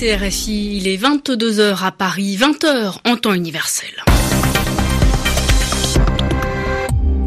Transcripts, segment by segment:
écoutez RFI, il est 22h à Paris, 20h en temps universel.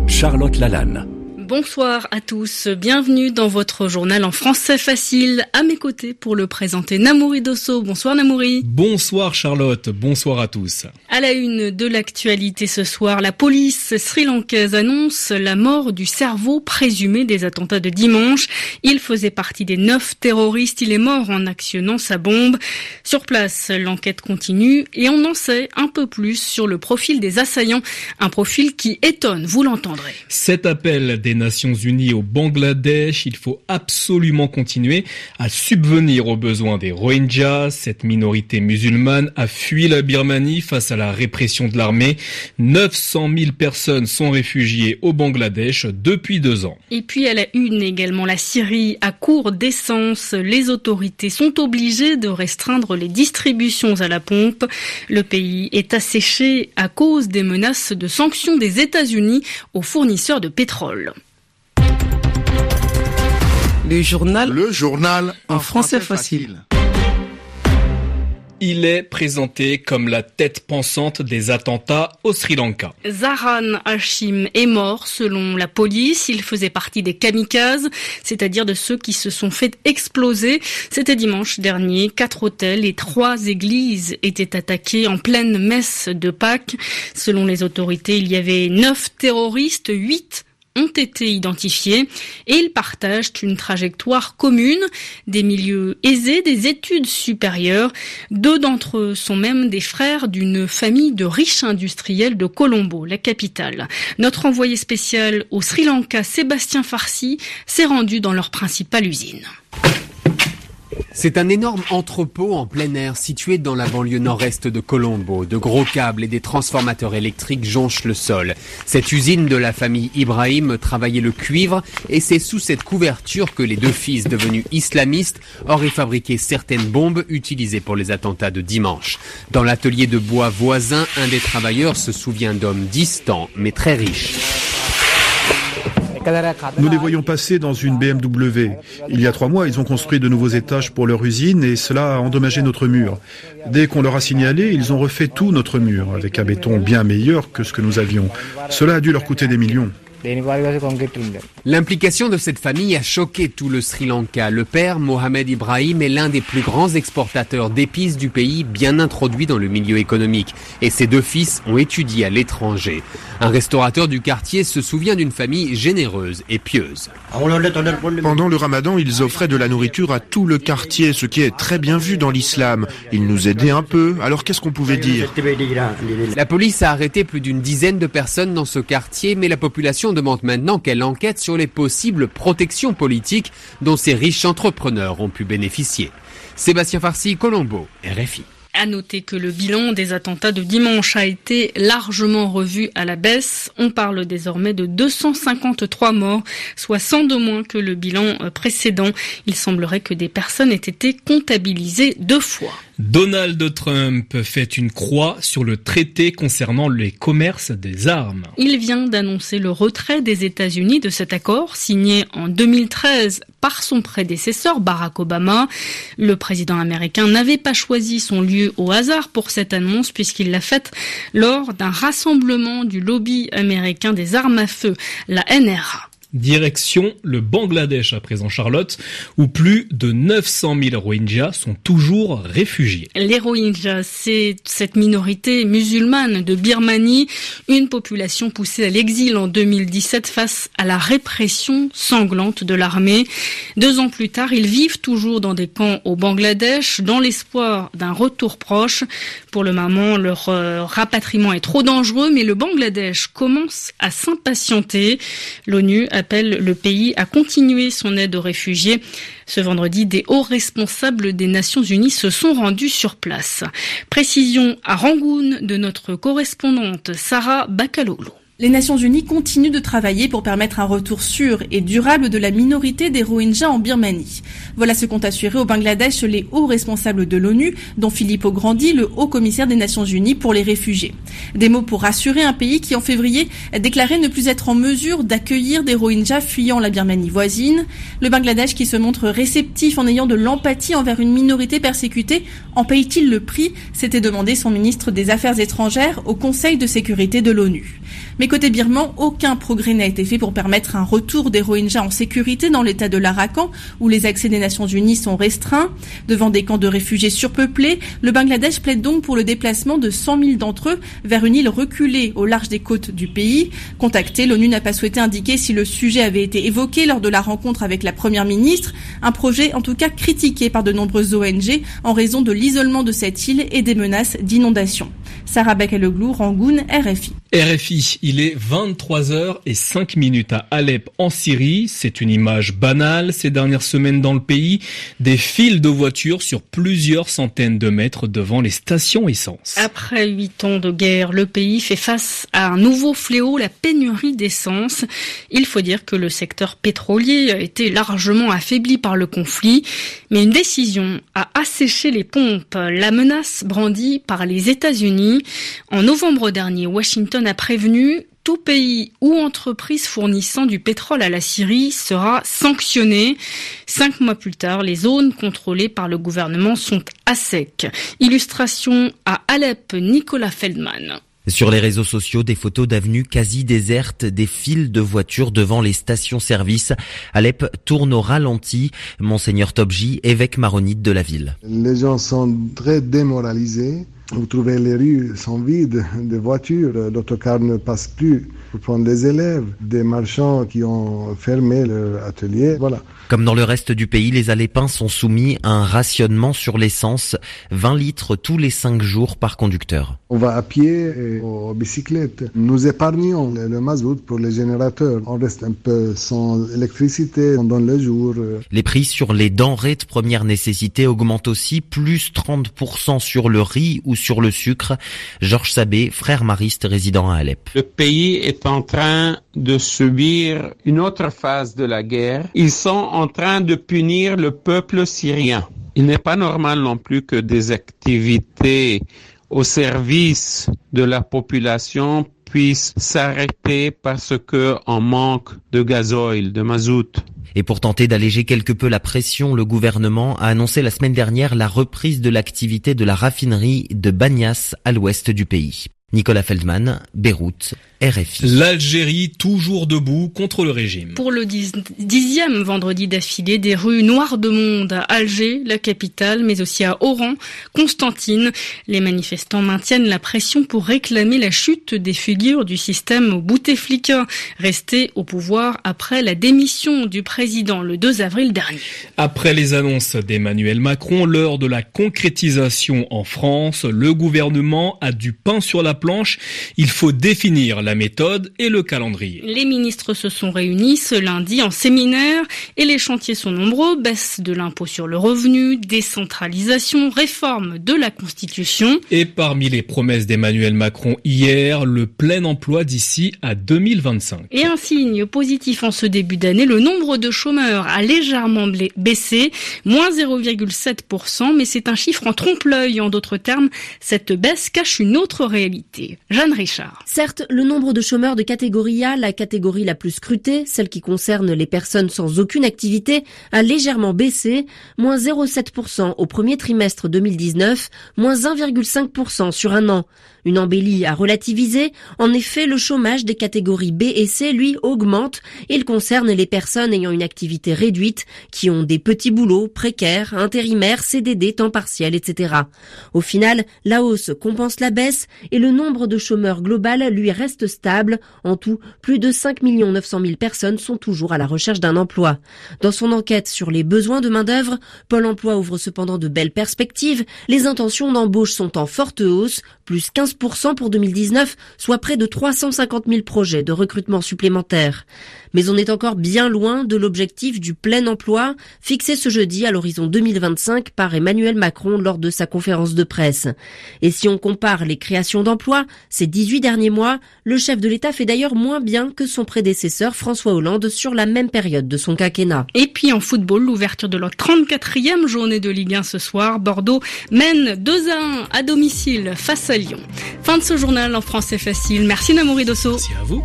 Charlotte Lalanne. Bonsoir à tous, bienvenue dans votre journal en français facile. À mes côtés pour le présenter Namouri Dosso. Bonsoir Namouri. Bonsoir Charlotte, bonsoir à tous. À la une de l'actualité ce soir, la police sri-lankaise annonce la mort du cerveau présumé des attentats de dimanche. Il faisait partie des neuf terroristes, il est mort en actionnant sa bombe. Sur place, l'enquête continue et on en sait un peu plus sur le profil des assaillants, un profil qui étonne, vous l'entendrez. Cet appel des Nations Unies au Bangladesh, il faut absolument continuer à subvenir aux besoins des Rohingyas. Cette minorité musulmane a fui la Birmanie face à la répression de l'armée. 900 000 personnes sont réfugiées au Bangladesh depuis deux ans. Et puis à la une également la Syrie à court d'essence. Les autorités sont obligées de restreindre les distributions à la pompe. Le pays est asséché à cause des menaces de sanctions des États-Unis aux fournisseurs de pétrole. Le journal. Le journal en, français, facile. Il est présenté comme la tête pensante des attentats au Sri Lanka. Zaran Hashim est mort selon la police. Il faisait partie des kamikazes, c'est-à-dire de ceux qui se sont fait exploser. C'était dimanche dernier. Quatre hôtels et trois églises étaient attaqués en pleine messe de Pâques. Selon les autorités, il y avait neuf terroristes, huit ont été identifiés et ils partagent une trajectoire commune, des milieux aisés, des études supérieures. Deux d'entre eux sont même des frères d'une famille de riches industriels de Colombo, la capitale. Notre envoyé spécial au Sri Lanka, Sébastien Farsi, s'est rendu dans leur principale usine. C'est un énorme entrepôt en plein air situé dans la banlieue nord-est de Colombo. De gros câbles et des transformateurs électriques jonchent le sol. Cette usine de la famille Ibrahim travaillait le cuivre et c'est sous cette couverture que les deux fils devenus islamistes auraient fabriqué certaines bombes utilisées pour les attentats de dimanche. Dans l'atelier de bois voisin, un des travailleurs se souvient d'hommes distants mais très riches. Nous les voyons passer dans une BMW. Il y a trois mois, ils ont construit de nouveaux étages pour leur usine et cela a endommagé notre mur. Dès qu'on leur a signalé, ils ont refait tout notre mur avec un béton bien meilleur que ce que nous avions. Cela a dû leur coûter des millions. L'implication de cette famille a choqué tout le Sri Lanka. Le père, Mohamed Ibrahim, est l'un des plus grands exportateurs d'épices du pays, bien introduit dans le milieu économique. Et ses deux fils ont étudié à l'étranger. Un restaurateur du quartier se souvient d'une famille généreuse et pieuse. Pendant le ramadan, ils offraient de la nourriture à tout le quartier, ce qui est très bien vu dans l'islam. Ils nous aidaient un peu, alors qu'est-ce qu'on pouvait dire? La police a arrêté plus d'une dizaine de personnes dans ce quartier, mais la population demande maintenant qu'elle enquête sur les possibles protections politiques dont ces riches entrepreneurs ont pu bénéficier. Sébastien Farsi, Colombo, RFI. À noter que le bilan des attentats de dimanche a été largement revu à la baisse. On parle désormais de 253 morts, soit 100 de moins que le bilan précédent. Il semblerait que des personnes aient été comptabilisées deux fois. Donald Trump fait une croix sur le traité concernant les commerces des armes. Il vient d'annoncer le retrait des États-Unis de cet accord signé en 2013 par son prédécesseur Barack Obama. Le président américain n'avait pas choisi son lieu au hasard pour cette annonce puisqu'il l'a faite lors d'un rassemblement du lobby américain des armes à feu, la NRA. Direction le Bangladesh à présent, Charlotte, où plus de 900 000 Rohingyas sont toujours réfugiés. Les Rohingyas, c'est cette minorité musulmane de Birmanie, une population poussée à l'exil en 2017 face à la répression sanglante de l'armée. Deux ans plus tard, ils vivent toujours dans des camps au Bangladesh, dans l'espoir d'un retour proche. Pour le moment, leur euh, rapatriement est trop dangereux, mais le Bangladesh commence à s'impatienter. L'ONU appelle le pays à continuer son aide aux réfugiés. Ce vendredi, des hauts responsables des Nations Unies se sont rendus sur place. Précision à Rangoon de notre correspondante Sarah Bakalolo. Les Nations Unies continuent de travailler pour permettre un retour sûr et durable de la minorité des Rohingyas en Birmanie. Voilà ce qu'ont assuré au Bangladesh les hauts responsables de l'ONU, dont Philippe Grandi, le haut commissaire des Nations Unies pour les réfugiés. Des mots pour rassurer un pays qui en février déclarait ne plus être en mesure d'accueillir des Rohingyas fuyant la Birmanie voisine. Le Bangladesh qui se montre réceptif en ayant de l'empathie envers une minorité persécutée, en paye-t-il le prix? S'était demandé son ministre des Affaires étrangères au Conseil de sécurité de l'ONU. Mais côté birman, aucun progrès n'a été fait pour permettre un retour des Rohingyas en sécurité dans l'état de l'Arakan, où les accès des Nations Unies sont restreints. Devant des camps de réfugiés surpeuplés, le Bangladesh plaide donc pour le déplacement de 100 000 d'entre eux vers une île reculée au large des côtes du pays. Contacté, l'ONU n'a pas souhaité indiquer si le sujet avait été évoqué lors de la rencontre avec la première ministre, un projet en tout cas critiqué par de nombreuses ONG en raison de l'isolement de cette île et des menaces d'inondation. Sarah Rangoon, RFI. RFI, il est 23h et 5 minutes à Alep en Syrie. C'est une image banale ces dernières semaines dans le pays. Des files de voitures sur plusieurs centaines de mètres devant les stations essence. Après huit ans de guerre, le pays fait face à un nouveau fléau, la pénurie d'essence. Il faut dire que le secteur pétrolier a été largement affaibli par le conflit, mais une décision a asséché les pompes. La menace brandie par les États-Unis. En novembre dernier, Washington a prévenu tout pays ou entreprise fournissant du pétrole à la Syrie sera sanctionné. Cinq mois plus tard, les zones contrôlées par le gouvernement sont à sec. Illustration à Alep, Nicolas Feldman. Sur les réseaux sociaux, des photos d'avenues quasi désertes, des files de voitures devant les stations-service. Alep tourne au ralenti. Monseigneur Tobji, évêque maronite de la ville. Les gens sont très démoralisés. Vous trouvez les rues sont vides de voitures, l'autocar ne passe plus pour prendre des élèves, des marchands qui ont fermé leur atelier, voilà. Comme dans le reste du pays, les Alépins sont soumis à un rationnement sur l'essence, 20 litres tous les 5 jours par conducteur. On va à pied et aux bicyclettes. Nous épargnons le mazout pour les générateurs. On reste un peu sans électricité pendant le jour. Les prix sur les denrées de première nécessité augmentent aussi, plus 30% sur le riz ou sur le sucre. Georges Sabé, frère mariste résident à Alep. Le pays est en train de subir une autre phase de la guerre. Ils sont en train de punir le peuple syrien. Il n'est pas normal non plus que des activités au service de la population s'arrêter parce que on manque de gazoil, de mazout. Et pour tenter d'alléger quelque peu la pression, le gouvernement a annoncé la semaine dernière la reprise de l'activité de la raffinerie de Bagnas à l'ouest du pays. Nicolas Feldman, Beyrouth, RFI. L'Algérie toujours debout contre le régime. Pour le dixième vendredi d'affilée, des rues noires de monde à Alger, la capitale, mais aussi à Oran, Constantine. Les manifestants maintiennent la pression pour réclamer la chute des figures du système Bouteflika, resté au pouvoir après la démission du président le 2 avril dernier. Après les annonces d'Emmanuel Macron, l'heure de la concrétisation en France, le gouvernement a du pain sur la planche. Il faut définir la méthode et le calendrier. Les ministres se sont réunis ce lundi en séminaire et les chantiers sont nombreux. Baisse de l'impôt sur le revenu, décentralisation, réforme de la Constitution. Et parmi les promesses d'Emmanuel Macron hier, le plein emploi d'ici à 2025. Et un signe positif en ce début d'année, le nombre de chômeurs a légèrement baissé, moins 0,7%, mais c'est un chiffre en trompe-l'œil. En d'autres termes, cette baisse cache une autre réalité. Jeanne Richard. Certes, le nombre de chômeurs de catégorie A, la catégorie la plus scrutée, celle qui concerne les personnes sans aucune activité, a légèrement baissé, moins 0,7% au premier trimestre 2019, moins 1,5% sur un an. Une embellie à relativiser. En effet, le chômage des catégories B et C, lui, augmente. Il concerne les personnes ayant une activité réduite, qui ont des petits boulots, précaires, intérimaires, CDD, temps partiel, etc. Au final, la hausse compense la baisse et le nombre de chômeurs global, lui, reste En tout, plus de 5 900 000 personnes sont toujours à la recherche d'un emploi. Dans son enquête sur les besoins de main-d'œuvre, Pôle emploi ouvre cependant de belles perspectives. Les intentions d'embauche sont en forte hausse, plus 15% pour 2019, soit près de 350 000 projets de recrutement supplémentaires. Mais on est encore bien loin de l'objectif du plein emploi fixé ce jeudi à l'horizon 2025 par Emmanuel Macron lors de sa conférence de presse. Et si on compare les créations d'emplois ces 18 derniers mois, le chef de l'État fait d'ailleurs moins bien que son prédécesseur François Hollande sur la même période de son quinquennat. Et puis en football, l'ouverture de la 34e journée de Ligue 1 ce soir. Bordeaux mène 2 à 1 à domicile face à Lyon. Fin de ce journal en français facile. Merci Namouri Dosso. Merci à vous.